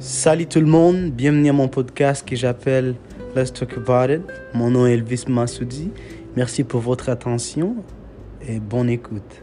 Salut tout le monde, bienvenue à mon podcast que j'appelle Let's Talk About It. Mon nom est Elvis Massoudi. Merci pour votre attention et bonne écoute.